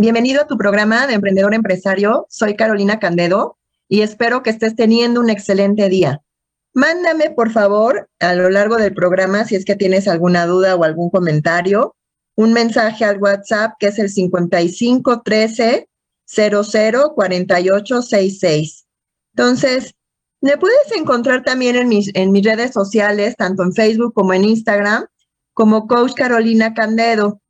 Bienvenido a tu programa de Emprendedor Empresario. Soy Carolina Candedo y espero que estés teniendo un excelente día. Mándame, por favor, a lo largo del programa, si es que tienes alguna duda o algún comentario, un mensaje al WhatsApp que es el 5513 00 Entonces, me puedes encontrar también en mis, en mis redes sociales, tanto en Facebook como en Instagram, como Coach Carolina Candedo.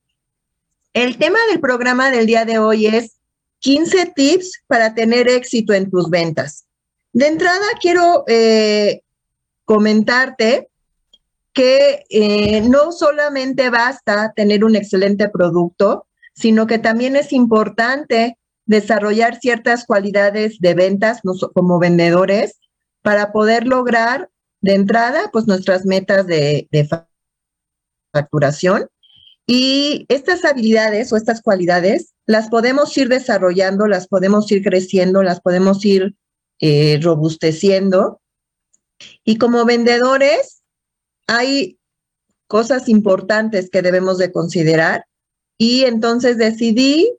El tema del programa del día de hoy es 15 tips para tener éxito en tus ventas. De entrada, quiero eh, comentarte que eh, no solamente basta tener un excelente producto, sino que también es importante desarrollar ciertas cualidades de ventas como vendedores para poder lograr de entrada pues nuestras metas de, de facturación. Y estas habilidades o estas cualidades las podemos ir desarrollando, las podemos ir creciendo, las podemos ir eh, robusteciendo. Y como vendedores hay cosas importantes que debemos de considerar y entonces decidí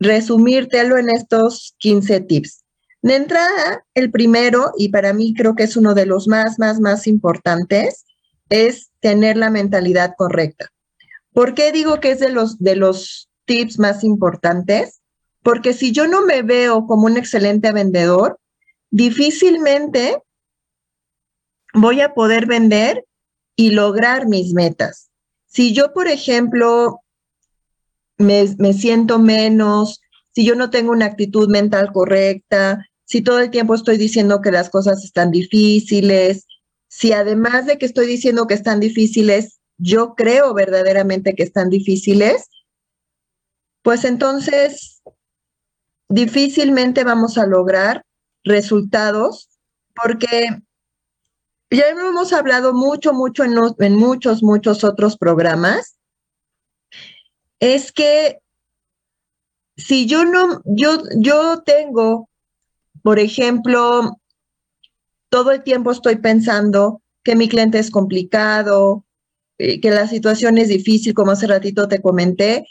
resumírtelo en estos 15 tips. De entrada, el primero, y para mí creo que es uno de los más, más, más importantes, es tener la mentalidad correcta. ¿Por qué digo que es de los, de los tips más importantes? Porque si yo no me veo como un excelente vendedor, difícilmente voy a poder vender y lograr mis metas. Si yo, por ejemplo, me, me, siento menos, si yo no tengo una actitud mental correcta, si todo el tiempo estoy diciendo que las cosas están difíciles, si además de que estoy diciendo que están difíciles, yo creo verdaderamente que están difíciles, pues entonces difícilmente vamos a lograr resultados porque ya hemos hablado mucho, mucho en, muchos, muchos otros programas. Es que si yo no, yo, yo tengo, por ejemplo, todo el tiempo estoy pensando que mi cliente es complicado, eh, que la situación es difícil, como hace ratito te comenté,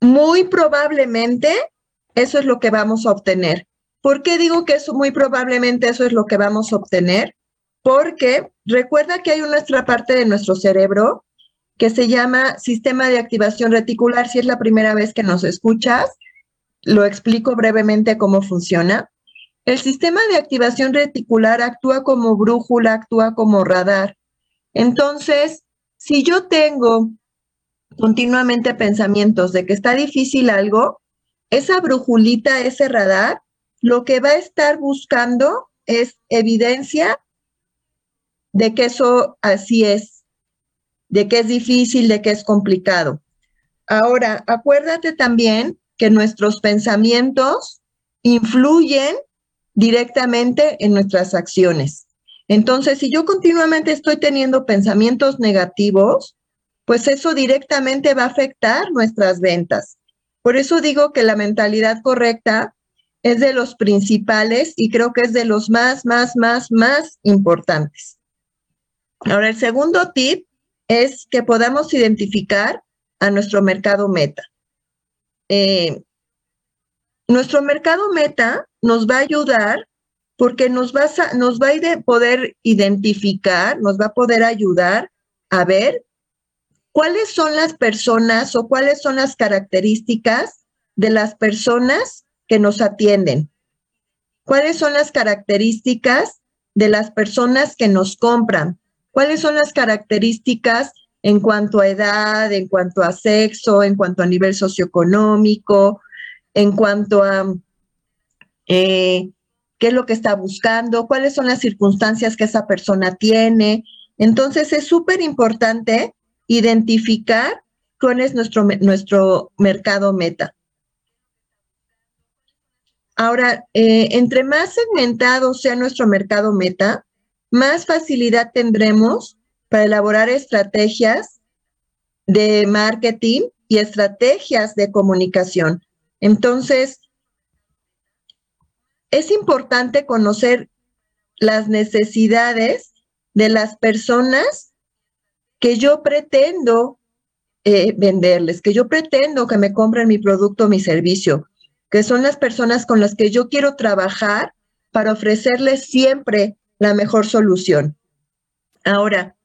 muy probablemente eso es lo que vamos a obtener. ¿Por qué digo que eso muy probablemente eso es lo que vamos a obtener? Porque recuerda que hay otra parte de nuestro cerebro que se llama sistema de activación reticular. Si es la primera vez que nos escuchas, lo explico brevemente cómo funciona. El sistema de activación reticular actúa como brújula, actúa como radar. Entonces, si yo tengo continuamente pensamientos de que está difícil algo, esa brújulita, ese radar, lo que va a estar buscando es evidencia de que eso así es, de que es difícil, de que es complicado. Ahora, acuérdate también que nuestros pensamientos influyen directamente en nuestras acciones. Entonces, si yo continuamente estoy teniendo pensamientos negativos, pues eso directamente va a afectar nuestras ventas. Por eso digo que la mentalidad correcta es de los principales y creo que es de los más, más, más, más importantes. Ahora, el segundo tip es que podamos identificar a nuestro mercado meta. Eh, nuestro mercado meta nos va a ayudar porque nos va a, nos va a poder identificar, nos va a poder ayudar a ver cuáles son las personas o cuáles son las características de las personas que nos atienden. ¿Cuáles son las características de las personas que nos compran? ¿Cuáles son las características en cuanto a edad, en cuanto a sexo, en cuanto a nivel socioeconómico, en cuanto a eh, qué es lo que está buscando, cuáles son las circunstancias que esa persona tiene. Entonces es súper importante identificar cuál es nuestro, nuestro mercado meta. Ahora, eh, entre más segmentado sea nuestro mercado meta, más facilidad tendremos para elaborar estrategias de marketing y estrategias de comunicación. Entonces, es importante conocer las necesidades de las personas que yo pretendo eh, venderles, que yo pretendo que me compren mi producto o mi servicio, que son las personas con las que yo quiero trabajar para ofrecerles siempre la mejor solución. Ahora,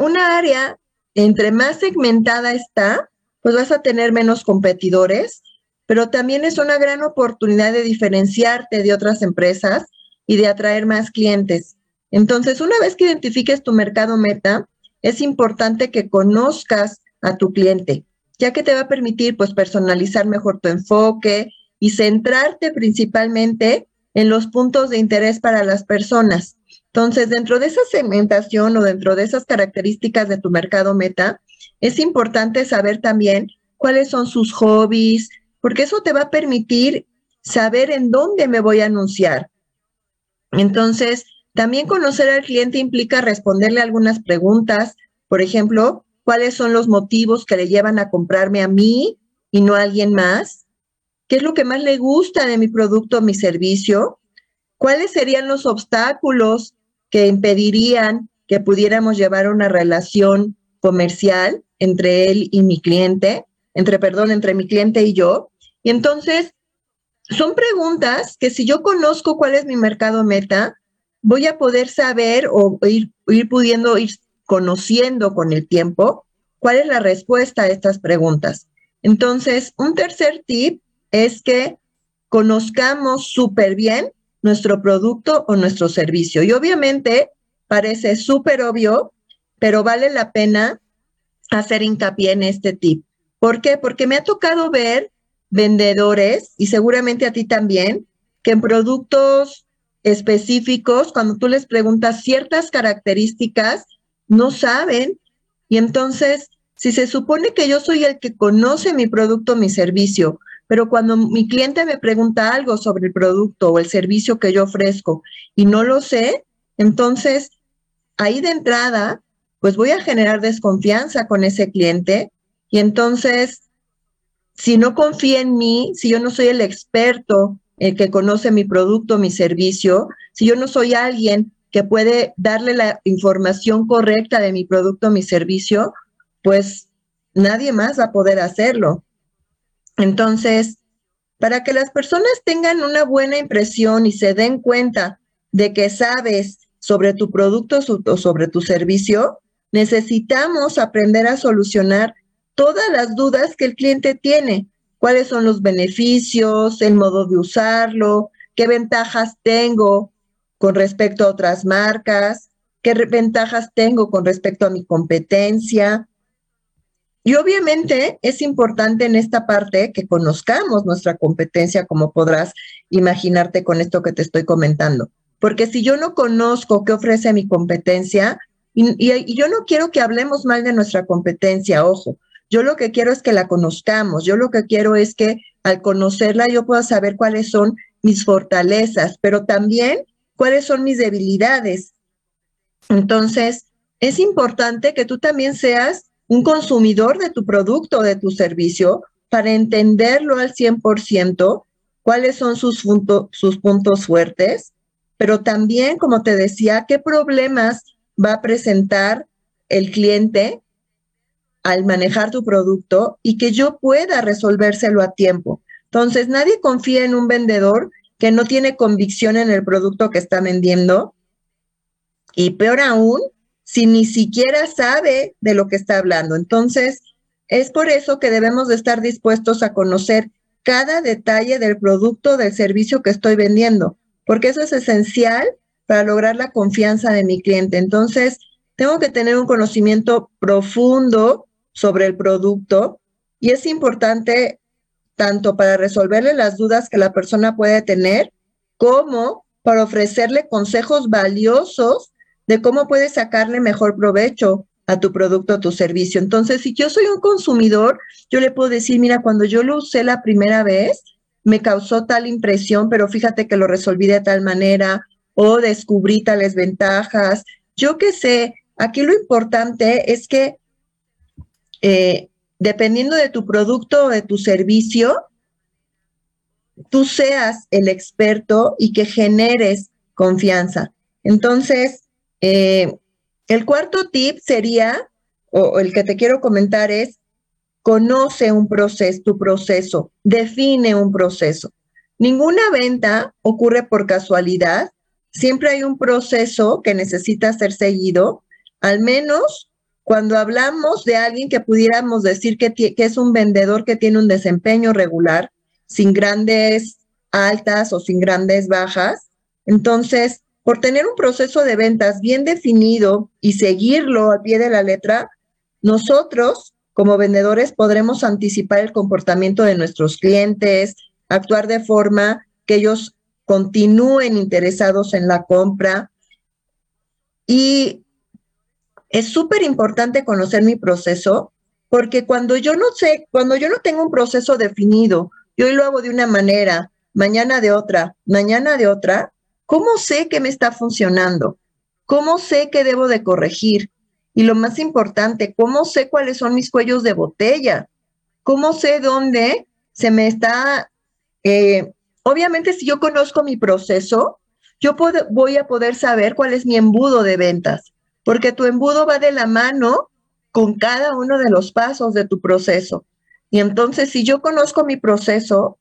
una área, entre más segmentada está, pues vas a tener menos competidores, pero también es una gran oportunidad de diferenciarte de otras empresas y de atraer más clientes. Entonces, una vez que identifiques tu mercado meta, es importante que conozcas a tu cliente, ya que te va a permitir pues personalizar mejor tu enfoque y centrarte principalmente en los puntos de interés para las personas. Entonces, dentro de esa segmentación o dentro de esas características de tu mercado meta, es importante saber también cuáles son sus hobbies, porque eso te va a permitir saber en dónde me voy a anunciar. Entonces, también conocer al cliente implica responderle algunas preguntas, por ejemplo, ¿cuáles son los motivos que le llevan a comprarme a mí y no a alguien más? ¿Qué es lo que más le gusta de mi producto o mi servicio? ¿Cuáles serían los obstáculos que impedirían que pudiéramos llevar una relación comercial entre él y mi cliente, entre, perdón, entre mi cliente y yo? Y entonces, son preguntas que si yo conozco cuál es mi mercado meta, voy a poder saber o ir, ir pudiendo ir conociendo con el tiempo cuál es la respuesta a estas preguntas. Entonces, un tercer tip es que conozcamos súper bien nuestro producto o nuestro servicio. Y obviamente parece súper obvio, pero vale la pena hacer hincapié en este tip. ¿Por qué? Porque me ha tocado ver vendedores, y seguramente a ti también, que en productos específicos, cuando tú les preguntas ciertas características, no saben. Y entonces, si se supone que yo soy el que conoce mi producto, mi servicio, pero cuando mi cliente me pregunta algo sobre el producto o el servicio que yo ofrezco y no lo sé, entonces ahí de entrada, pues voy a generar desconfianza con ese cliente y entonces, si no confía en mí, si yo no soy el experto el que conoce mi producto, mi servicio, si yo no soy alguien que puede darle la información correcta de mi producto, mi servicio, pues nadie más va a poder hacerlo. Entonces, para que las personas tengan una buena impresión y se den cuenta de que sabes sobre tu producto o sobre tu servicio, necesitamos aprender a solucionar todas las dudas que el cliente tiene cuáles son los beneficios, el modo de usarlo, qué ventajas tengo con respecto a otras marcas, qué ventajas tengo con respecto a mi competencia. Y obviamente es importante en esta parte que conozcamos nuestra competencia, como podrás imaginarte con esto que te estoy comentando. Porque si yo no conozco qué ofrece mi competencia, y, yo no quiero que hablemos mal de nuestra competencia, ojo, yo lo que quiero es que la conozcamos, yo lo que quiero es que al conocerla yo pueda saber cuáles son mis fortalezas, pero también cuáles son mis debilidades. Entonces, es importante que tú también seas un consumidor de tu producto de tu servicio para entenderlo al 100%, cuáles son sus, sus puntos fuertes, pero también, como te decía, qué problemas va a presentar el cliente al manejar tu producto y que yo pueda resolvérselo a tiempo. Entonces, nadie confía en un vendedor que no tiene convicción en el producto que está vendiendo y peor aún, si ni siquiera sabe de lo que está hablando. Entonces, es por eso que debemos de estar dispuestos a conocer cada detalle del producto, del servicio que estoy vendiendo, porque eso es esencial para lograr la confianza de mi cliente. Entonces, tengo que tener un conocimiento profundo sobre el producto y es importante tanto para resolverle las dudas que la persona puede tener como para ofrecerle consejos valiosos de cómo puede sacarle mejor provecho a tu producto o tu servicio. Entonces, si yo soy un consumidor, yo le puedo decir, mira, cuando yo lo usé la primera vez, me causó tal impresión, pero fíjate que lo resolví de tal manera o descubrí tales ventajas. Yo qué sé, aquí lo importante es que eh, dependiendo de tu producto o de tu servicio, tú seas el experto y que generes confianza. Entonces, eh, el cuarto tip sería o el que te quiero comentar es, conoce un proceso, tu proceso, define un proceso. Ninguna venta ocurre por casualidad, siempre hay un proceso que necesita ser seguido, al menos cuando hablamos de alguien que pudiéramos decir que, es un vendedor que tiene un desempeño regular, sin grandes altas o sin grandes bajas, entonces, por tener un proceso de ventas bien definido y seguirlo a pie de la letra, nosotros como vendedores podremos anticipar el comportamiento de nuestros clientes, actuar de forma que ellos continúen interesados en la compra. Y es súper importante conocer mi proceso porque cuando yo no sé, cuando yo no tengo un proceso definido, y hoy lo hago de una manera, mañana de otra, mañana de otra, ¿cómo sé que me está funcionando? ¿Cómo sé que debo de corregir? Y lo más importante, ¿cómo sé cuáles son mis cuellos de botella? ¿Cómo sé dónde se me está eh, obviamente, si yo conozco mi proceso, yo voy a poder saber cuál es mi embudo de ventas, porque tu embudo va de la mano con cada uno de los pasos de tu proceso. Y entonces, si yo conozco mi proceso,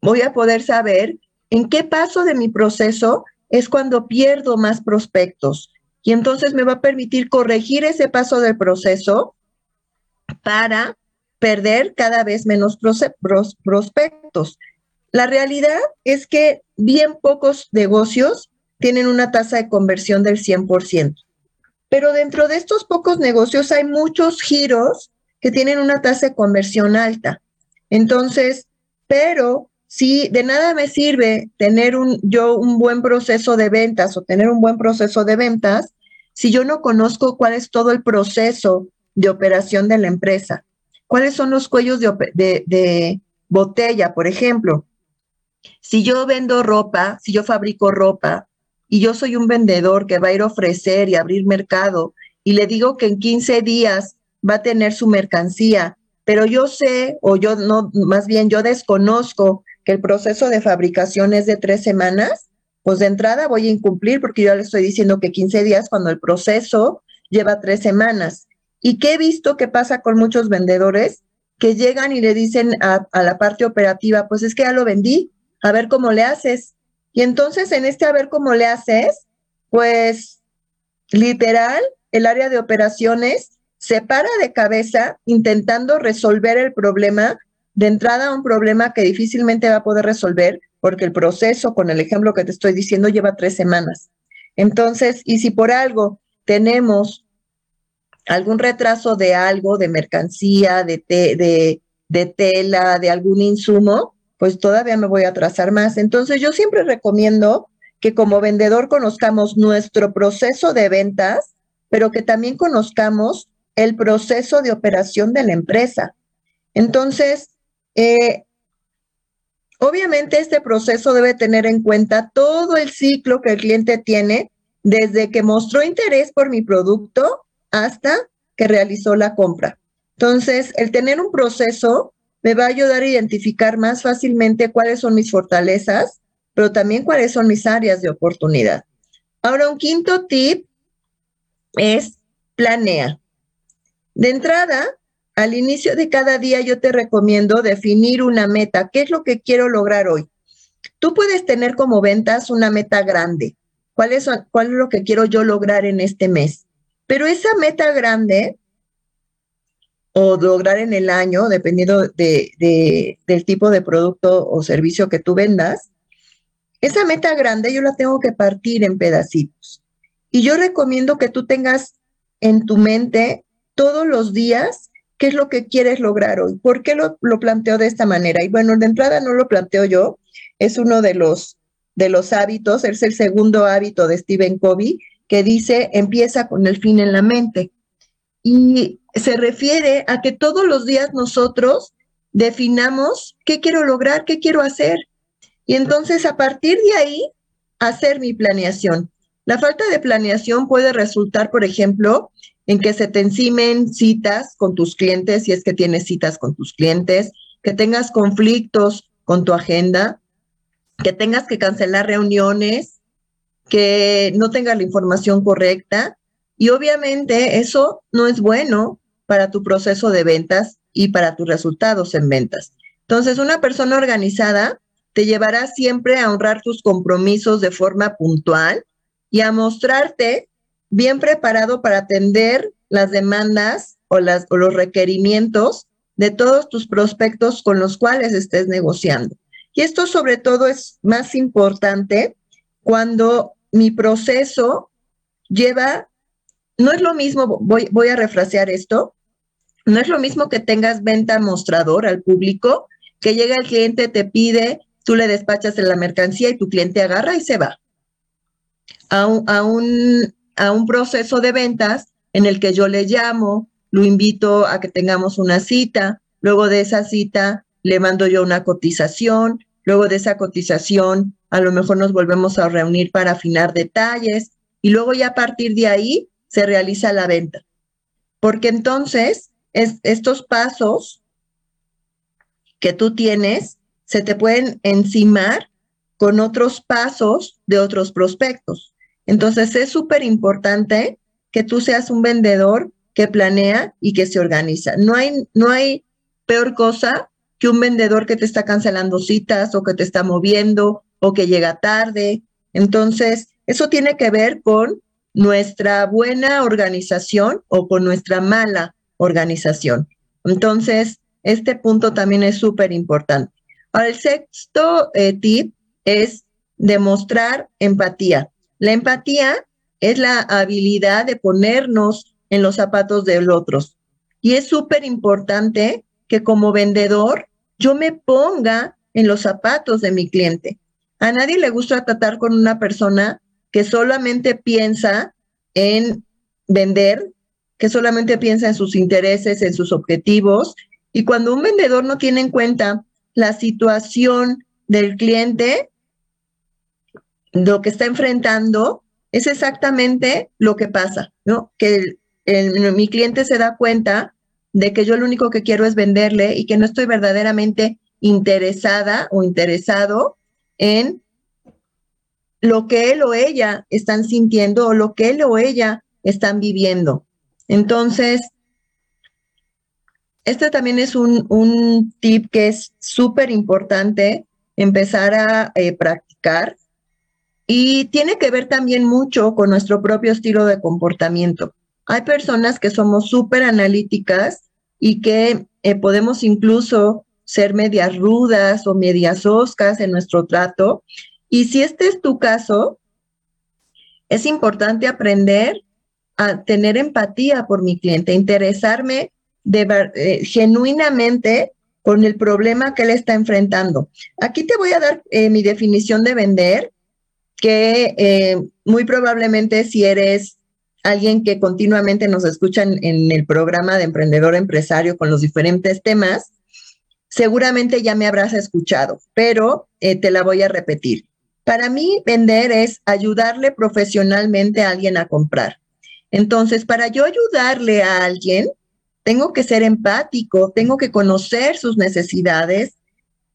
voy a poder saber en qué paso de mi proceso es cuando pierdo más prospectos. Y entonces me va a permitir corregir ese paso del proceso para perder cada vez menos prospectos. La realidad es que bien pocos negocios tienen una tasa de conversión del 100%. Pero dentro de estos pocos negocios hay muchos giros que tienen una tasa de conversión alta. Entonces, pero si de nada me sirve tener un, yo un buen proceso de ventas o tener un buen proceso de ventas si yo no conozco cuál es todo el proceso de operación de la empresa. ¿Cuáles son los cuellos de, de botella, por ejemplo? Si yo vendo ropa, si yo fabrico ropa y yo soy un vendedor que va a ir a ofrecer y abrir mercado y le digo que en 15 días va a tener su mercancía, pero yo sé, o yo no, más bien yo desconozco que el proceso de fabricación es de tres semanas, pues de entrada voy a incumplir porque yo le estoy diciendo que 15 días cuando el proceso lleva tres semanas. ¿Y qué he visto que pasa con muchos vendedores? Que llegan y le dicen a, a la parte operativa, pues es que ya lo vendí, a ver cómo le haces. Y entonces en este a ver cómo le haces, pues literal, el área de operaciones se para de cabeza intentando resolver el problema, de entrada un problema que difícilmente va a poder resolver porque el proceso, con el ejemplo que te estoy diciendo, lleva tres semanas. Entonces, y si por algo tenemos algún retraso de algo, de mercancía, de, de, de tela, de algún insumo, pues todavía me voy a atrasar más. Entonces yo siempre recomiendo que como vendedor conozcamos nuestro proceso de ventas, pero que también conozcamos el proceso de operación de la empresa. Entonces, eh, obviamente este proceso debe tener en cuenta todo el ciclo que el cliente tiene desde que mostró interés por mi producto hasta que realizó la compra. Entonces, el tener un proceso me va a ayudar a identificar más fácilmente cuáles son mis fortalezas, pero también cuáles son mis áreas de oportunidad. Ahora, un quinto tip es planea. De entrada, al inicio de cada día yo te recomiendo definir una meta. ¿Qué es lo que quiero lograr hoy? Tú puedes tener como ventas una meta grande. ¿Cuál es, cuál es lo que quiero yo lograr en este mes? Pero esa meta grande o lograr en el año, dependiendo de, del tipo de producto o servicio que tú vendas, esa meta grande yo la tengo que partir en pedacitos. Y yo recomiendo que tú tengas en tu mente todos los días qué es lo que quieres lograr hoy. ¿Por qué lo, lo planteo de esta manera? Y bueno, de entrada no lo planteo yo, es uno de los, de los hábitos, es el segundo hábito de Stephen Covey, que dice, empieza con el fin en la mente. Y se refiere a que todos los días nosotros definamos qué quiero lograr, qué quiero hacer. Y entonces a partir de ahí, hacer mi planeación. La falta de planeación puede resultar, por ejemplo, en que se te encimen citas con tus clientes, si es que tienes citas con tus clientes, que tengas conflictos con tu agenda, que tengas que cancelar reuniones, que no tengas la información correcta. Y obviamente eso no es bueno para tu proceso de ventas y para tus resultados en ventas. Entonces, una persona organizada te llevará siempre a honrar tus compromisos de forma puntual y a mostrarte bien preparado para atender las demandas o, las, o los requerimientos de todos tus prospectos con los cuales estés negociando. Y esto sobre todo es más importante cuando mi proceso lleva, no es lo mismo, voy, voy a refrasear esto, no es lo mismo que tengas venta mostrador al público, que llega el cliente, te pide, tú le despachas la mercancía y tu cliente agarra y se va. A un, a un, a un proceso de ventas en el que yo le llamo, lo invito a que tengamos una cita, luego de esa cita le mando yo una cotización, luego de esa cotización a lo mejor nos volvemos a reunir para afinar detalles y luego ya a partir de ahí se realiza la venta. Porque entonces estos pasos que tú tienes se te pueden encimar con otros pasos de otros prospectos. Entonces es súper importante que tú seas un vendedor que planea y que se organiza. No hay, no hay peor cosa que un vendedor que te está cancelando citas o que te está moviendo o que llega tarde. Entonces, eso tiene que ver con nuestra buena organización o con nuestra mala organización. Entonces, este punto también es súper importante. El sexto eh, tip es demostrar empatía. La empatía es la habilidad de ponernos en los zapatos del otro. Y es súper importante que como vendedor yo me ponga en los zapatos de mi cliente. A nadie le gusta tratar con una persona que solamente piensa en vender, que solamente piensa en sus intereses, en sus objetivos. Y cuando un vendedor no tiene en cuenta la situación del cliente, lo que está enfrentando, es exactamente lo que pasa, ¿no? Que mi cliente se da cuenta de que yo lo único que quiero es venderle y que no estoy verdaderamente interesada o interesado en lo que él o ella están sintiendo o lo que él o ella están viviendo. Entonces, este también es un, tip que es súper importante empezar a eh, practicar y tiene que ver también mucho con nuestro propio estilo de comportamiento. Hay personas que somos súper analíticas y que eh, podemos incluso ser medias rudas o medias oscas en nuestro trato. Y si este es tu caso, es importante aprender a tener empatía por mi cliente, interesarme eh, genuinamente con el problema que él está enfrentando. Aquí te voy a dar eh, mi definición de vender, que muy probablemente si eres alguien que continuamente nos escucha en, el programa de Emprendedor Empresario con los diferentes temas, seguramente ya me habrás escuchado, pero eh, te la voy a repetir. Para mí, vender es ayudarle profesionalmente a alguien a comprar. Entonces, para yo ayudarle a alguien, tengo que ser empático, tengo que conocer sus necesidades,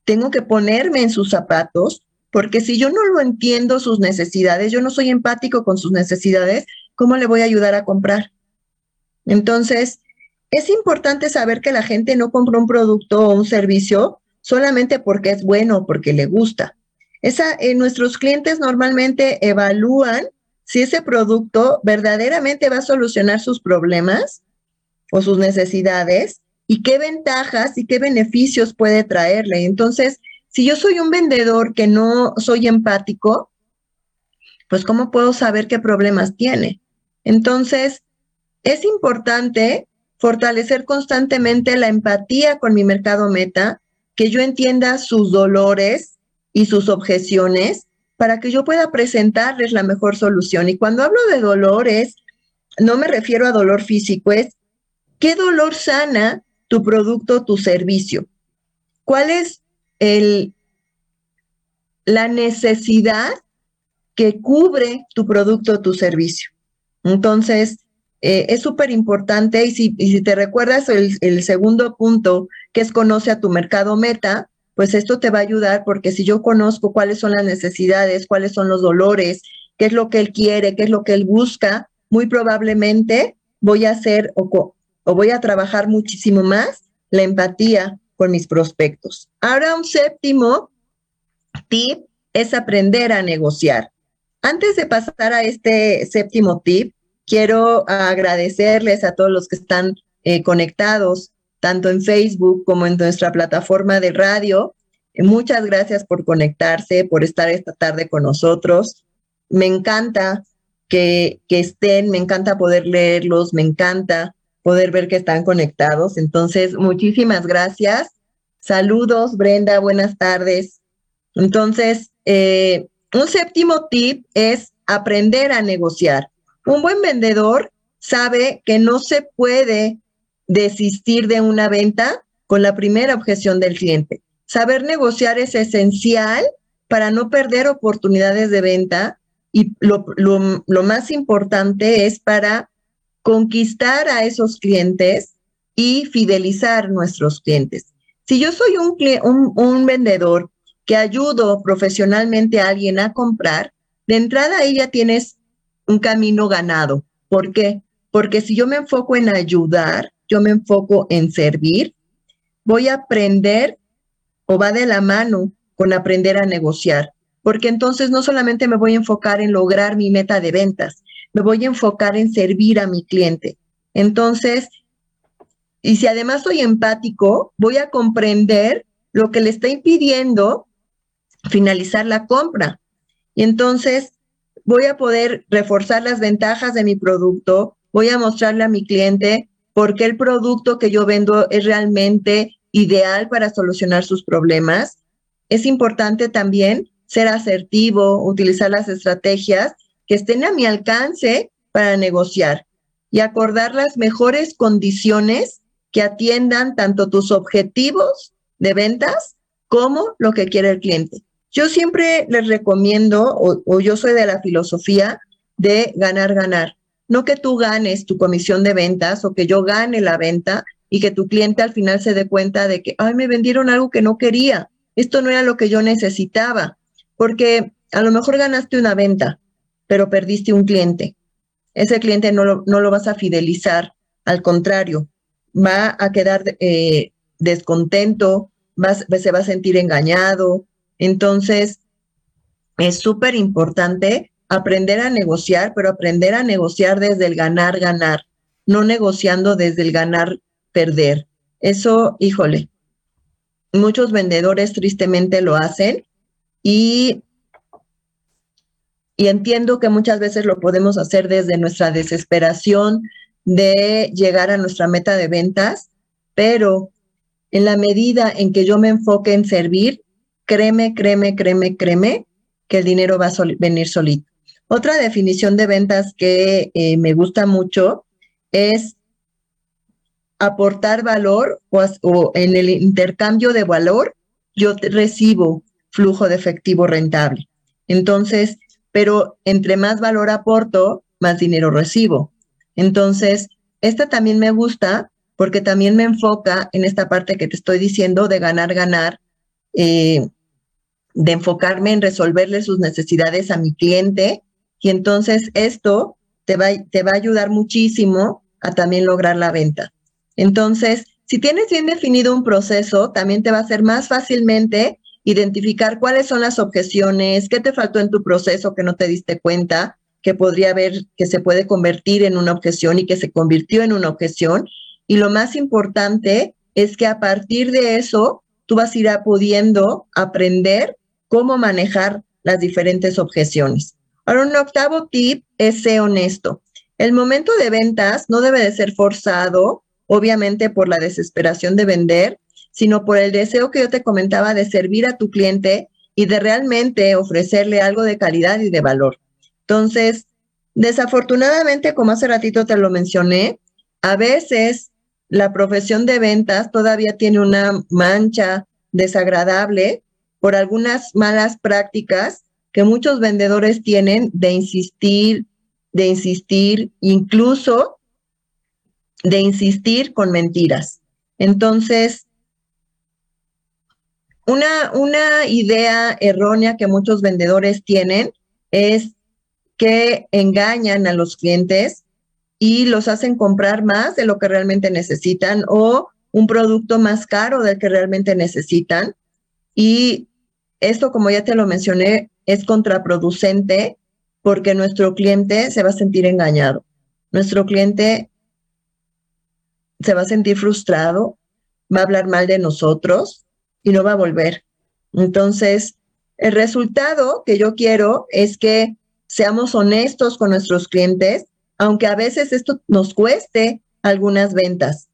tengo que ponerme en sus zapatos, porque si yo no lo entiendo sus necesidades, yo no soy empático con sus necesidades, ¿cómo le voy a ayudar a comprar? Entonces, es importante saber que la gente no compra un producto o un servicio solamente porque es bueno o porque le gusta. Esa, eh, nuestros clientes normalmente evalúan si ese producto verdaderamente va a solucionar sus problemas o sus necesidades y qué ventajas y qué beneficios puede traerle. Entonces, si yo soy un vendedor que no soy empático, pues ¿cómo puedo saber qué problemas tiene? Entonces, es importante fortalecer constantemente la empatía con mi mercado meta, que yo entienda sus dolores y sus objeciones para que yo pueda presentarles la mejor solución. Y cuando hablo de dolores, no me refiero a dolor físico, es qué dolor sana tu producto, tu servicio. ¿Cuál es el, la necesidad que cubre tu producto, tu servicio? Entonces, eh, es súper importante y si, si, te recuerdas el, el, segundo punto, que es conoce a tu mercado meta, pues esto te va a ayudar porque si yo conozco cuáles son las necesidades, cuáles son los dolores, qué es lo que él quiere, qué es lo que él busca, muy probablemente voy a hacer o, voy a trabajar muchísimo más la empatía con mis prospectos. Ahora un séptimo tip es aprender a negociar. Antes de pasar a este séptimo tip, quiero agradecerles a todos los que están eh, conectados, tanto en Facebook como en nuestra plataforma de radio. Muchas gracias por conectarse, por estar esta tarde con nosotros. Me encanta que, que estén, me encanta poder leerlos, me encanta poder ver que están conectados. Entonces, muchísimas gracias. Saludos, Brenda, buenas tardes. Entonces, eh, un séptimo tip es aprender a negociar. Un buen vendedor sabe que no se puede desistir de una venta con la primera objeción del cliente. Saber negociar es esencial para no perder oportunidades de venta y lo, más importante es para conquistar a esos clientes y fidelizar nuestros clientes. Si yo soy un, un vendedor que ayudo profesionalmente a alguien a comprar, de entrada ahí ya tienes un camino ganado. ¿Por qué? Porque si yo me enfoco en ayudar, yo me enfoco en servir, voy a aprender o va de la mano con aprender a negociar, porque entonces no solamente me voy a enfocar en lograr mi meta de ventas, me voy a enfocar en servir a mi cliente. Entonces, y si además soy empático, voy a comprender lo que le está impidiendo finalizar la compra. Y entonces voy a poder reforzar las ventajas de mi producto, voy a mostrarle a mi cliente por qué el producto que yo vendo es realmente ideal para solucionar sus problemas. Es importante también ser asertivo, utilizar las estrategias que estén a mi alcance para negociar y acordar las mejores condiciones que atiendan tanto tus objetivos de ventas como lo que quiere el cliente. Yo siempre les recomiendo, o, yo soy de la filosofía de ganar, ganar. No que tú ganes tu comisión de ventas o que yo gane la venta y que tu cliente al final se dé cuenta de que, ay, me vendieron algo que no quería. Esto no era lo que yo necesitaba. Porque a lo mejor ganaste una venta, pero perdiste un cliente. Ese cliente no lo, no lo vas a fidelizar. Al contrario, va a quedar eh, descontento, se va a sentir engañado, entonces, es súper importante aprender a negociar, pero aprender a negociar desde el ganar, ganar, no negociando desde el ganar, perder. Eso, híjole, muchos vendedores tristemente lo hacen y, y entiendo que muchas veces lo podemos hacer desde nuestra desesperación de llegar a nuestra meta de ventas, pero en la medida en que yo me enfoque en servir, créeme, créeme, créeme, créeme que el dinero va a venir solito. Otra definición de ventas que eh, me gusta mucho es aportar valor o, en el intercambio de valor yo recibo flujo de efectivo rentable. Entonces, pero entre más valor aporto, más dinero recibo. Entonces, esta también me gusta porque también me enfoca en esta parte que te estoy diciendo de ganar, ganar, eh, de enfocarme en resolverle sus necesidades a mi cliente y entonces esto te va, te va a ayudar muchísimo a también lograr la venta. Entonces, si tienes bien definido un proceso, también te va a ser más fácilmente identificar cuáles son las objeciones, qué te faltó en tu proceso que no te diste cuenta, que podría haber, que se puede convertir en una objeción y que se convirtió en una objeción. Y lo más importante es que a partir de eso, tú vas a ir pudiendo aprender cómo manejar las diferentes objeciones. Ahora, un octavo tip es ser honesto. El momento de ventas no debe de ser forzado, obviamente por la desesperación de vender, sino por el deseo que yo te comentaba de servir a tu cliente y de realmente ofrecerle algo de calidad y de valor. Entonces, desafortunadamente, como hace ratito te lo mencioné, a veces la profesión de ventas todavía tiene una mancha desagradable por algunas malas prácticas que muchos vendedores tienen de insistir, de insistir, incluso de insistir con mentiras. Entonces, una, una idea errónea que muchos vendedores tienen es que engañan a los clientes y los hacen comprar más de lo que realmente necesitan o un producto más caro del que realmente necesitan. Y esto, como ya te lo mencioné, es contraproducente porque nuestro cliente se va a sentir engañado. Nuestro cliente se va a sentir frustrado, va a hablar mal de nosotros y no va a volver. Entonces, el resultado que yo quiero es que seamos honestos con nuestros clientes, aunque a veces esto nos cueste algunas ventas.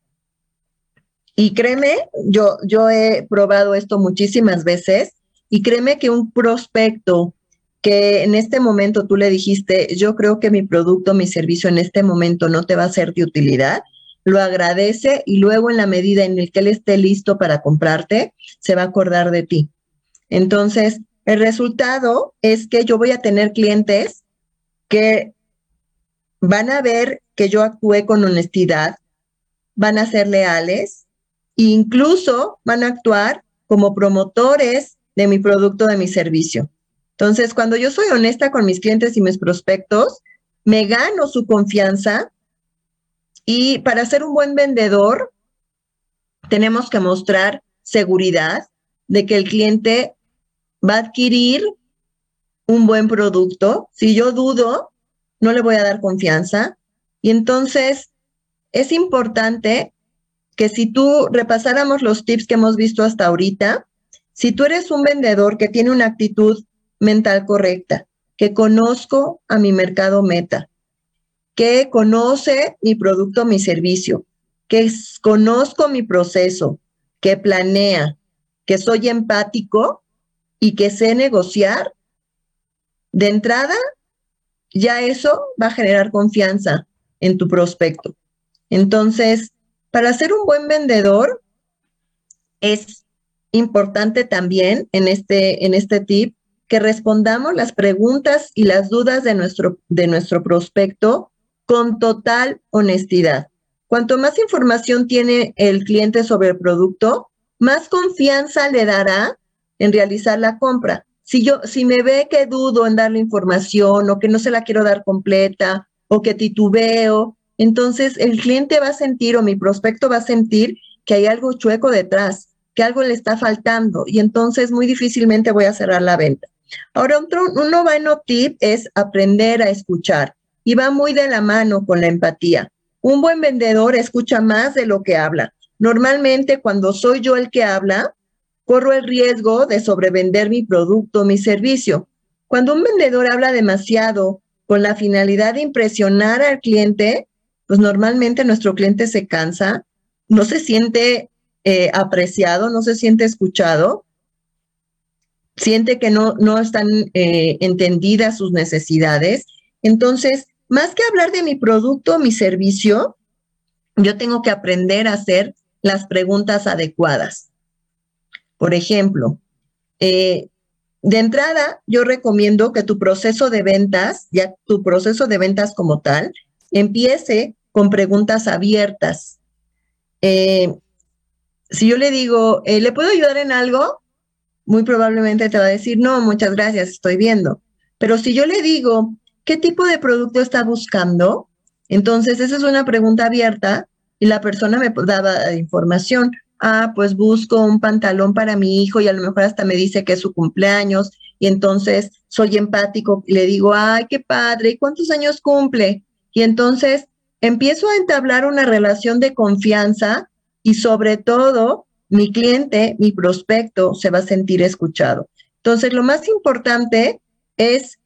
Y créeme, yo, yo he probado esto muchísimas veces y créeme que un prospecto que en este momento tú le dijiste, yo creo que mi producto, mi servicio en este momento no te va a ser de utilidad, lo agradece y luego en la medida en el que él esté listo para comprarte, se va a acordar de ti. Entonces, el resultado es que yo voy a tener clientes que van a ver que yo actué con honestidad, van a ser leales e incluso van a actuar como promotores de mi producto, de mi servicio. Entonces, cuando yo soy honesta con mis clientes y mis prospectos, me gano su confianza y para ser un buen vendedor, tenemos que mostrar seguridad de que el cliente va a adquirir un buen producto. Si yo dudo, no le voy a dar confianza. Y entonces es importante que si tú repasáramos los tips que hemos visto hasta ahorita, si tú eres un vendedor que tiene una actitud mental correcta, que conozco a mi mercado meta, que conoce mi producto, mi servicio, que conozco mi proceso, que planea, que soy empático y que sé negociar, de entrada, ya eso va a generar confianza en tu prospecto. Entonces, para ser un buen vendedor, es importante también en este, en este tip que respondamos las preguntas y las dudas de nuestro, de nuestro prospecto con total honestidad. Cuanto más información tiene el cliente sobre el producto, más confianza le dará en realizar la compra. Si yo, si me ve que dudo en darle información o que no se la quiero dar completa o que titubeo, entonces el cliente va a sentir o mi prospecto va a sentir que hay algo chueco detrás, que algo le está faltando y entonces muy difícilmente voy a cerrar la venta. Ahora, otro, un noveno tip es aprender a escuchar y va muy de la mano con la empatía. Un buen vendedor escucha más de lo que habla. Normalmente cuando soy yo el que habla, corro el riesgo de sobrevender mi producto, mi servicio. Cuando un vendedor habla demasiado con la finalidad de impresionar al cliente, pues normalmente nuestro cliente se cansa, no se siente eh, apreciado, no se siente escuchado, siente que no, no están eh, entendidas sus necesidades. Entonces, más que hablar de mi producto, mi servicio, yo tengo que aprender a hacer las preguntas adecuadas. Por ejemplo, eh, de entrada, yo recomiendo que tu proceso de ventas, ya tu proceso de ventas como tal, empiece con preguntas abiertas. Si yo le digo, eh, ¿le puedo ayudar en algo? Muy probablemente te va a decir, no, muchas gracias, estoy viendo. Pero si yo le digo, ¿qué tipo de producto está buscando? Entonces, esa es una pregunta abierta y la persona me daba información. Ah, pues busco un pantalón para mi hijo y a lo mejor hasta me dice que es su cumpleaños y entonces soy empático y le digo, ay, qué padre, ¿y cuántos años cumple? Y entonces empiezo a entablar una relación de confianza y sobre todo mi cliente, mi prospecto se va a sentir escuchado. Entonces, lo más importante es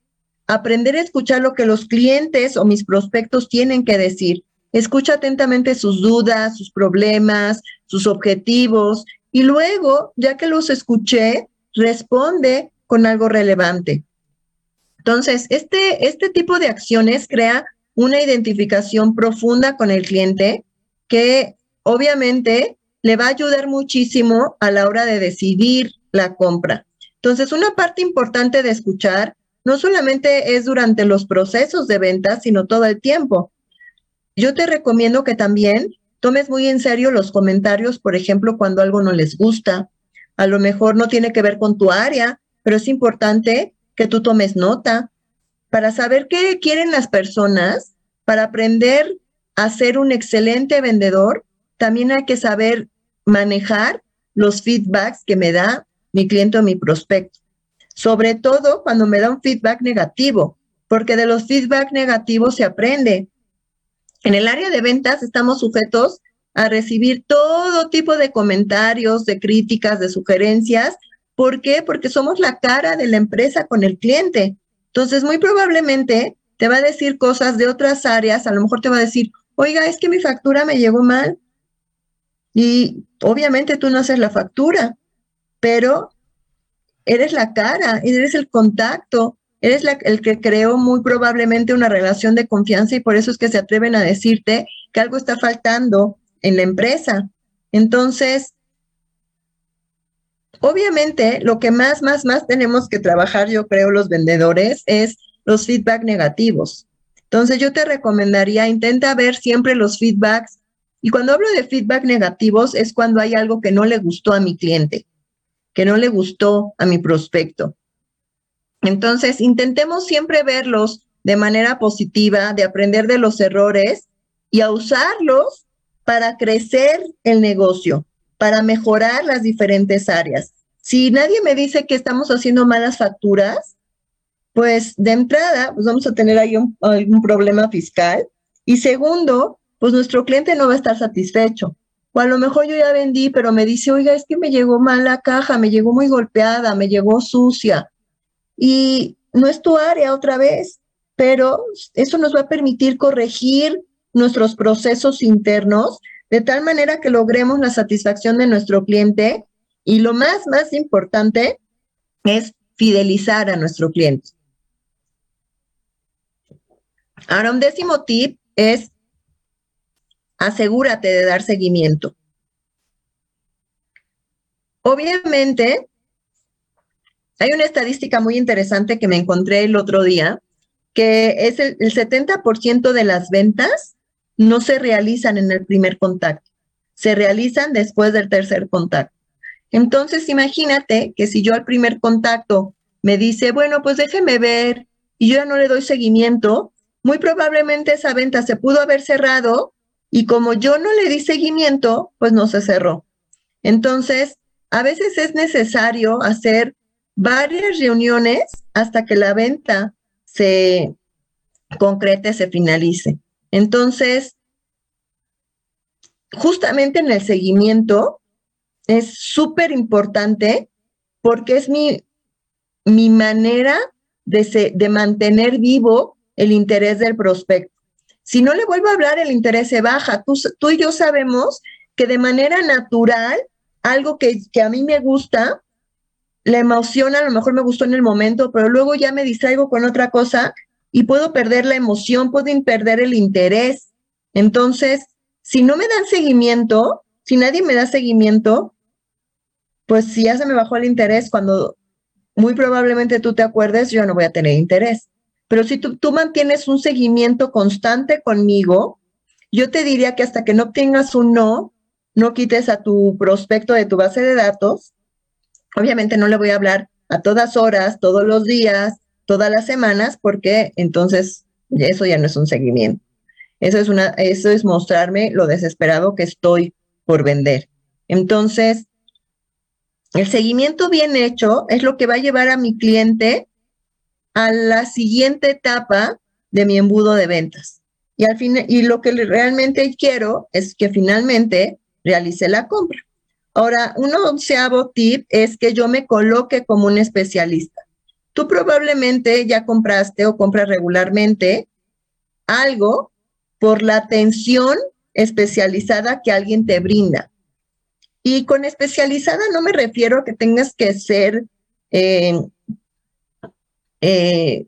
aprender a escuchar lo que los clientes o mis prospectos tienen que decir. Escucha atentamente sus dudas, sus problemas, sus objetivos y luego, ya que los escuché, responde con algo relevante. Entonces, este, este tipo de acciones crea una identificación profunda con el cliente que obviamente le va a ayudar muchísimo a la hora de decidir la compra. Entonces, una parte importante de escuchar no solamente es durante los procesos de venta, sino todo el tiempo. Yo te recomiendo que también tomes muy en serio los comentarios, por ejemplo, cuando algo no les gusta. A lo mejor no tiene que ver con tu área, pero es importante que tú tomes nota para saber qué quieren las personas, para aprender a ser un excelente vendedor, también hay que saber manejar los feedbacks que me da mi cliente o mi prospecto. Sobre todo cuando me da un feedback negativo, porque de los feedback negativos se aprende. En el área de ventas estamos sujetos a recibir todo tipo de comentarios, de críticas, de sugerencias. ¿Por qué? Porque somos la cara de la empresa con el cliente. Entonces, muy probablemente te va a decir cosas de otras áreas, a lo mejor te va a decir, oiga, es que mi factura me llegó mal. Y obviamente tú no haces la factura, pero eres la cara, eres el contacto, eres el que creó muy probablemente una relación de confianza y por eso es que se atreven a decirte que algo está faltando en la empresa. Entonces, obviamente lo que más, más, más tenemos que trabajar, yo creo, los vendedores es los feedback negativos. Entonces, yo te recomendaría, intenta ver siempre los feedbacks. Y cuando hablo de feedback negativos es cuando hay algo que no le gustó a mi cliente, que no le gustó a mi prospecto. Entonces, intentemos siempre verlos de manera positiva, de aprender de los errores y a usarlos para crecer el negocio, para mejorar las diferentes áreas. Si nadie me dice que estamos haciendo malas facturas, pues de entrada, pues vamos a tener ahí un, problema fiscal. Y segundo, pues nuestro cliente no va a estar satisfecho. O a lo mejor yo ya vendí, pero me dice, oiga, es que me llegó mal la caja, me llegó muy golpeada, me llegó sucia. Y no es tu área otra vez, pero eso nos va a permitir corregir nuestros procesos internos de tal manera que logremos la satisfacción de nuestro cliente y lo más, más importante es fidelizar a nuestro cliente. Ahora, un décimo tip es asegúrate de dar seguimiento. Obviamente, hay una estadística muy interesante que me encontré el otro día, que es el, el 70% de las ventas no se realizan en el primer contacto, se realizan después del tercer contacto. Entonces, imagínate que si yo al primer contacto me dice, bueno, pues déjeme ver y yo ya no le doy seguimiento, muy probablemente esa venta se pudo haber cerrado y como yo no le di seguimiento, pues no se cerró. Entonces, a veces es necesario hacer varias reuniones hasta que la venta se concrete, se finalice. Entonces, justamente en el seguimiento es súper importante porque es mi, mi manera de, de mantener vivo el interés del prospecto. Si no le vuelvo a hablar, el interés se baja. Tú, y yo sabemos que de manera natural, algo que, que a mí me gusta, la emociona, a lo mejor me gustó en el momento, pero luego ya me distraigo con otra cosa y puedo perder la emoción, puedo perder el interés. Entonces, si no me dan seguimiento, si nadie me da seguimiento, pues si ya se me bajó el interés, cuando muy probablemente tú te acuerdes, yo no voy a tener interés. Pero si tú, mantienes un seguimiento constante conmigo, yo te diría que hasta que no obtengas un no, no quites a tu prospecto de tu base de datos. Obviamente no le voy a hablar a todas horas, todos los días, todas las semanas, porque entonces eso ya no es un seguimiento. Eso es, una, eso es mostrarme lo desesperado que estoy por vender. Entonces, el seguimiento bien hecho es lo que va a llevar a mi cliente a la siguiente etapa de mi embudo de ventas. Y, al fin, y lo que realmente quiero es que finalmente realice la compra. Ahora, un onceavo tip es que yo me coloque como un especialista. Tú probablemente ya compraste o compras regularmente algo por la atención especializada que alguien te brinda. Y con especializada no me refiero a que tengas que ser, eh, eh,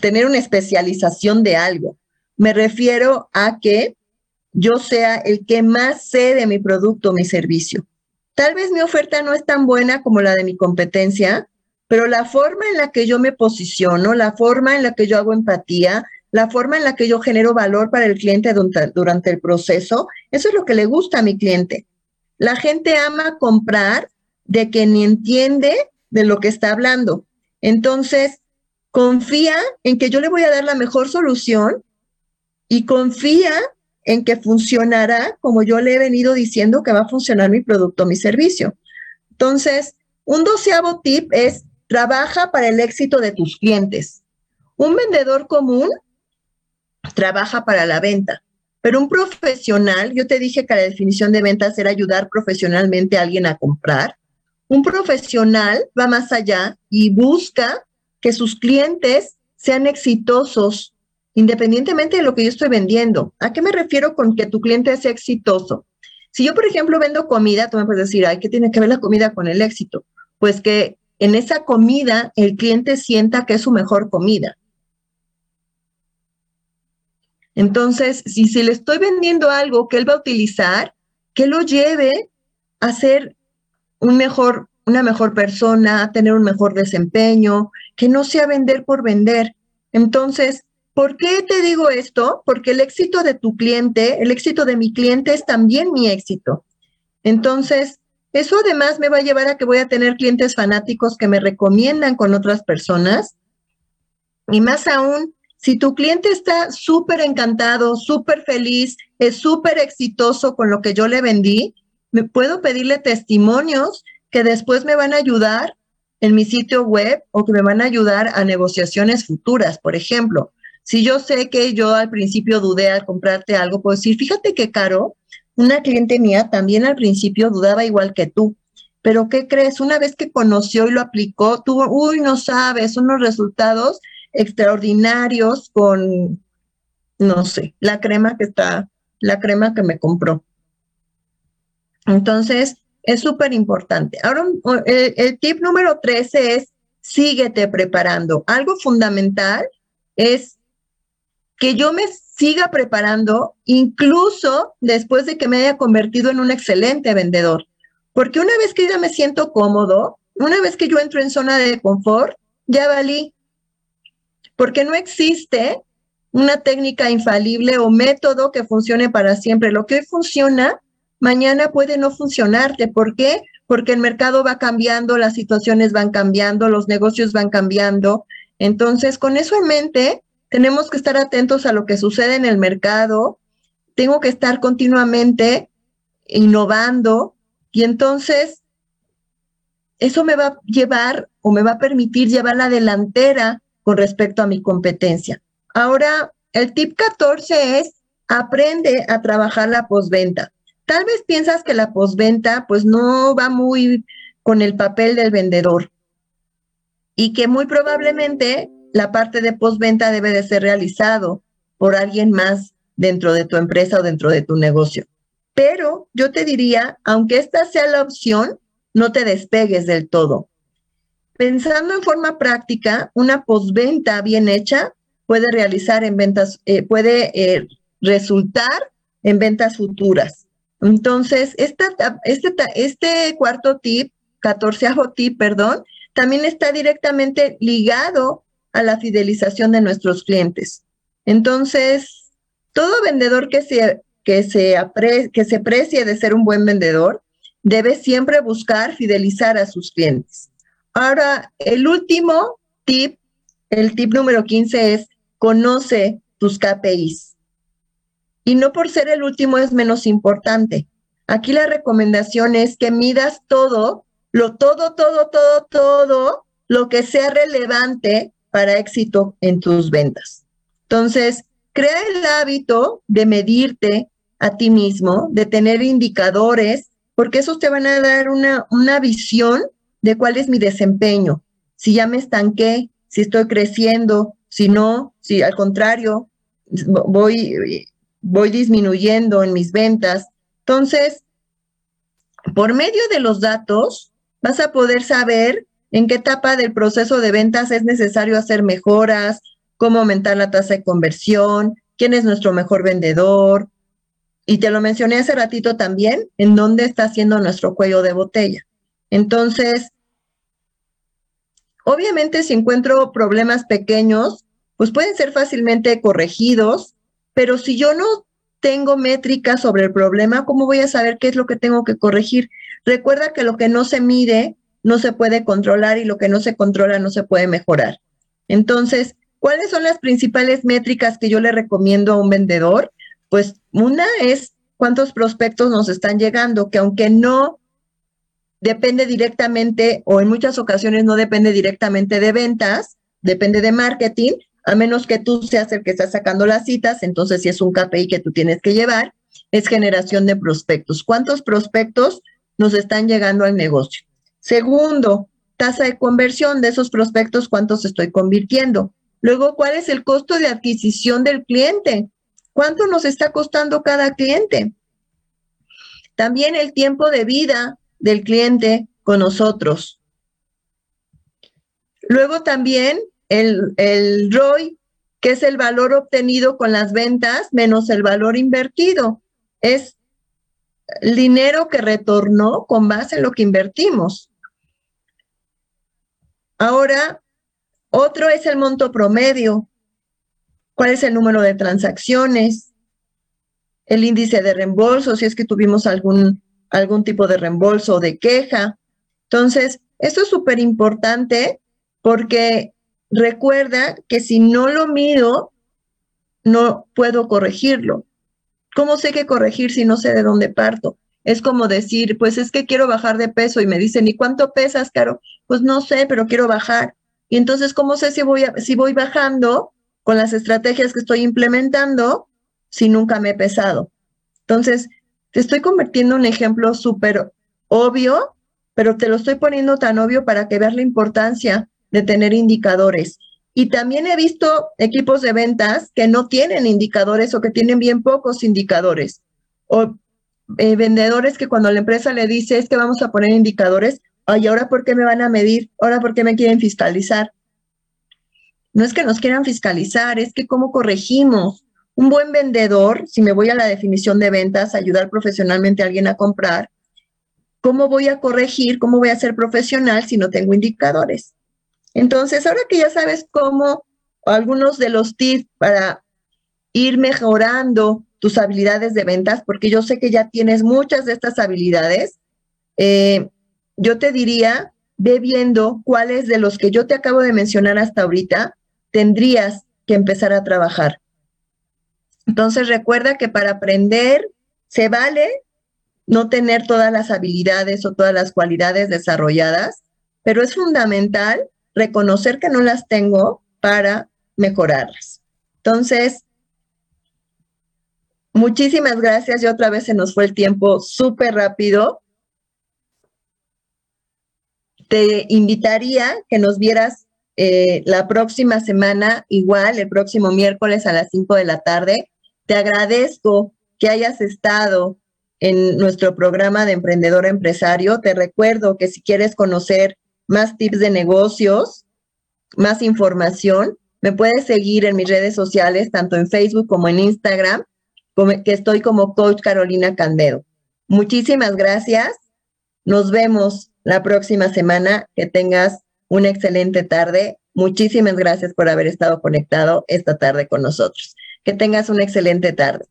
tener una especialización de algo. Me refiero a que yo sea el que más sé de mi producto mi servicio. Tal vez mi oferta no es tan buena como la de mi competencia, pero la forma en la que yo me posiciono, la forma en la que yo hago empatía, la forma en la que yo genero valor para el cliente durante, el proceso, eso es lo que le gusta a mi cliente. La gente ama comprar de quien entiende de lo que está hablando. Entonces, confía en que yo le voy a dar la mejor solución y confía en que funcionará como yo le he venido diciendo que va a funcionar mi producto, mi servicio. Entonces, un doceavo tip es trabaja para el éxito de tus clientes. Un vendedor común trabaja para la venta, pero un profesional, yo te dije que la definición de ventas era ayudar profesionalmente a alguien a comprar. Un profesional va más allá y busca que sus clientes sean exitosos independientemente de lo que yo estoy vendiendo. ¿A qué me refiero con que tu cliente sea exitoso? Si yo, por ejemplo, vendo comida, tú me puedes decir, ay, ¿qué tiene que ver la comida con el éxito? Pues que en esa comida el cliente sienta que es su mejor comida. Entonces, si, si le estoy vendiendo algo que él va a utilizar, que lo lleve a ser un mejor, una mejor persona, tener un mejor desempeño, que no sea vender por vender. Entonces, ¿Por qué te digo esto? Porque el éxito de tu cliente, el éxito de mi cliente es también mi éxito. Entonces, eso además me va a llevar a que voy a tener clientes fanáticos que me recomiendan con otras personas. Y más aún, si tu cliente está súper encantado, súper feliz, es súper exitoso con lo que yo le vendí, me puedo pedirle testimonios que después me van a ayudar en mi sitio web o que me van a ayudar a negociaciones futuras, por ejemplo. Si yo sé que yo al principio dudé al comprarte algo, puedo decir, fíjate qué caro, una cliente mía también al principio dudaba igual que tú. Pero ¿qué crees? Una vez que conoció y lo aplicó, tuvo, uy, no sabes, unos resultados extraordinarios con, no sé, la crema que está, la crema que me compró. Entonces, es súper importante. Ahora, el, tip número 13 es, síguete preparando. Algo fundamental es que yo me siga preparando incluso después de que me haya convertido en un excelente vendedor. Porque una vez que ya me siento cómodo, una vez que yo entro en zona de confort, ya valí. Porque no existe una técnica infalible o método que funcione para siempre. Lo que hoy funciona, mañana puede no funcionarte. ¿Por qué? Porque el mercado va cambiando, las situaciones van cambiando, los negocios van cambiando. Entonces, con eso en mente, tenemos que estar atentos a lo que sucede en el mercado, tengo que estar continuamente innovando y entonces eso me va a llevar o me va a permitir llevar la delantera con respecto a mi competencia. Ahora, el tip 14 es aprende a trabajar la postventa. Tal vez piensas que la postventa pues no va muy con el papel del vendedor y que muy probablemente la parte de postventa debe de ser realizado por alguien más dentro de tu empresa o dentro de tu negocio. Pero yo te diría, aunque esta sea la opción, no te despegues del todo. Pensando en forma práctica, una postventa bien hecha puede realizar en ventas, eh, puede eh, resultar en ventas futuras. Entonces, esta, este, este cuarto tip, catorceavo tip, perdón, también está directamente ligado a la fidelización de nuestros clientes. Entonces, todo vendedor que se, que se, que se precie de ser un buen vendedor debe siempre buscar fidelizar a sus clientes. Ahora, el último tip, el tip número 15 es conoce tus KPIs. Y no por ser el último es menos importante. Aquí la recomendación es que midas todo, lo todo, todo, todo, todo, lo que sea relevante para éxito en tus ventas. Entonces, crea el hábito de medirte a ti mismo, de tener indicadores, porque esos te van a dar una, una visión de cuál es mi desempeño, si ya me estanqué, si estoy creciendo, si no, si al contrario, voy, voy disminuyendo en mis ventas. Entonces, por medio de los datos, vas a poder saber en qué etapa del proceso de ventas es necesario hacer mejoras, cómo aumentar la tasa de conversión, quién es nuestro mejor vendedor. Y te lo mencioné hace ratito también, en dónde está haciendo nuestro cuello de botella. Entonces, obviamente si encuentro problemas pequeños, pues pueden ser fácilmente corregidos, pero si yo no tengo métricas sobre el problema, ¿cómo voy a saber qué es lo que tengo que corregir? Recuerda que lo que no se mide no se puede controlar y lo que no se controla no se puede mejorar. Entonces, ¿cuáles son las principales métricas que yo le recomiendo a un vendedor? Pues una es cuántos prospectos nos están llegando, que aunque no depende directamente o en muchas ocasiones no depende directamente de ventas, depende de marketing, a menos que tú seas el que está sacando las citas, entonces si es un KPI que tú tienes que llevar, es generación de prospectos. ¿Cuántos prospectos nos están llegando al negocio? Segundo, tasa de conversión de esos prospectos, cuántos estoy convirtiendo. Luego, ¿cuál es el costo de adquisición del cliente? ¿Cuánto nos está costando cada cliente? También el tiempo de vida del cliente con nosotros. Luego también el, el ROI, que es el valor obtenido con las ventas menos el valor invertido. Es el dinero que retornó con base en lo que invertimos. Ahora, otro es el monto promedio. ¿Cuál es el número de transacciones? El índice de reembolso, si es que tuvimos algún algún tipo de reembolso o de queja. Entonces, esto es súper importante porque recuerda que si no lo mido, no puedo corregirlo. ¿Cómo sé qué corregir si no sé de dónde parto? Es como decir, pues es que quiero bajar de peso y me dicen, ¿y cuánto pesas, Caro? Pues no sé, pero quiero bajar. Y entonces, ¿cómo sé si voy, si voy bajando con las estrategias que estoy implementando si nunca me he pesado? Entonces, te estoy convirtiendo en un ejemplo súper obvio, pero te lo estoy poniendo tan obvio para que veas la importancia de tener indicadores. Y también he visto equipos de ventas que no tienen indicadores o que tienen bien pocos indicadores. O eh, vendedores que cuando la empresa le dice es que vamos a poner indicadores, ay, ¿ahora por qué me van a medir? ¿Ahora por qué me quieren fiscalizar? No es que nos quieran fiscalizar, es que cómo corregimos, un buen vendedor, si me voy a la definición de ventas, ayudar profesionalmente a alguien a comprar, ¿cómo voy a corregir, cómo voy a ser profesional si no tengo indicadores? Entonces, ahora que ya sabes cómo, algunos de los tips para ir mejorando tus habilidades de ventas, porque yo sé que ya tienes muchas de estas habilidades, eh, yo te diría, ve viendo cuáles de los que yo te acabo de mencionar hasta ahorita tendrías que empezar a trabajar. Entonces recuerda que para aprender se vale no tener todas las habilidades o todas las cualidades desarrolladas, pero es fundamental reconocer que no las tengo para mejorarlas. Entonces, muchísimas gracias y otra vez se nos fue el tiempo súper rápido. Te invitaría que nos vieras eh, la próxima semana, igual el próximo miércoles a las 5 de la tarde te agradezco que hayas estado en nuestro programa de emprendedor empresario. Te recuerdo que si quieres conocer más tips de negocios, más información, me puedes seguir en mis redes sociales, tanto en Facebook como en Instagram, que estoy como Coach Carolina Candedo. Muchísimas gracias. Nos vemos la próxima semana. Que tengas una excelente tarde. Muchísimas gracias por haber estado conectado esta tarde con nosotros. Que tengas una excelente tarde.